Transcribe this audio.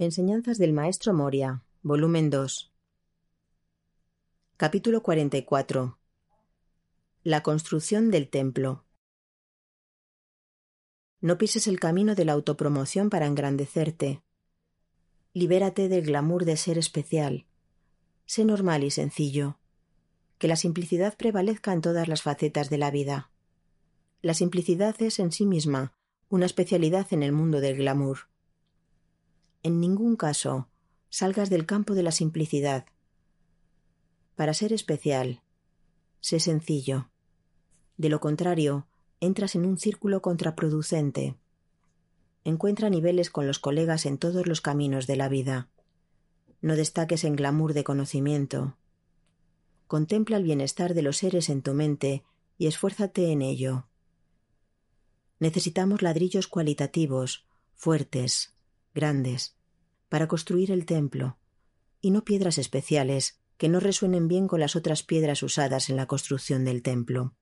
Enseñanzas del Maestro Moria, volumen 2. Capítulo 44. La construcción del templo. No pises el camino de la autopromoción para engrandecerte. Libérate del glamour de ser especial. Sé normal y sencillo. Que la simplicidad prevalezca en todas las facetas de la vida. La simplicidad es en sí misma una especialidad en el mundo del glamour en ningún caso salgas del campo de la simplicidad. Para ser especial, sé sencillo. De lo contrario, entras en un círculo contraproducente. Encuentra niveles con los colegas en todos los caminos de la vida. No destaques en glamour de conocimiento. Contempla el bienestar de los seres en tu mente y esfuérzate en ello. Necesitamos ladrillos cualitativos, fuertes, grandes, para construir el templo, y no piedras especiales que no resuenen bien con las otras piedras usadas en la construcción del templo.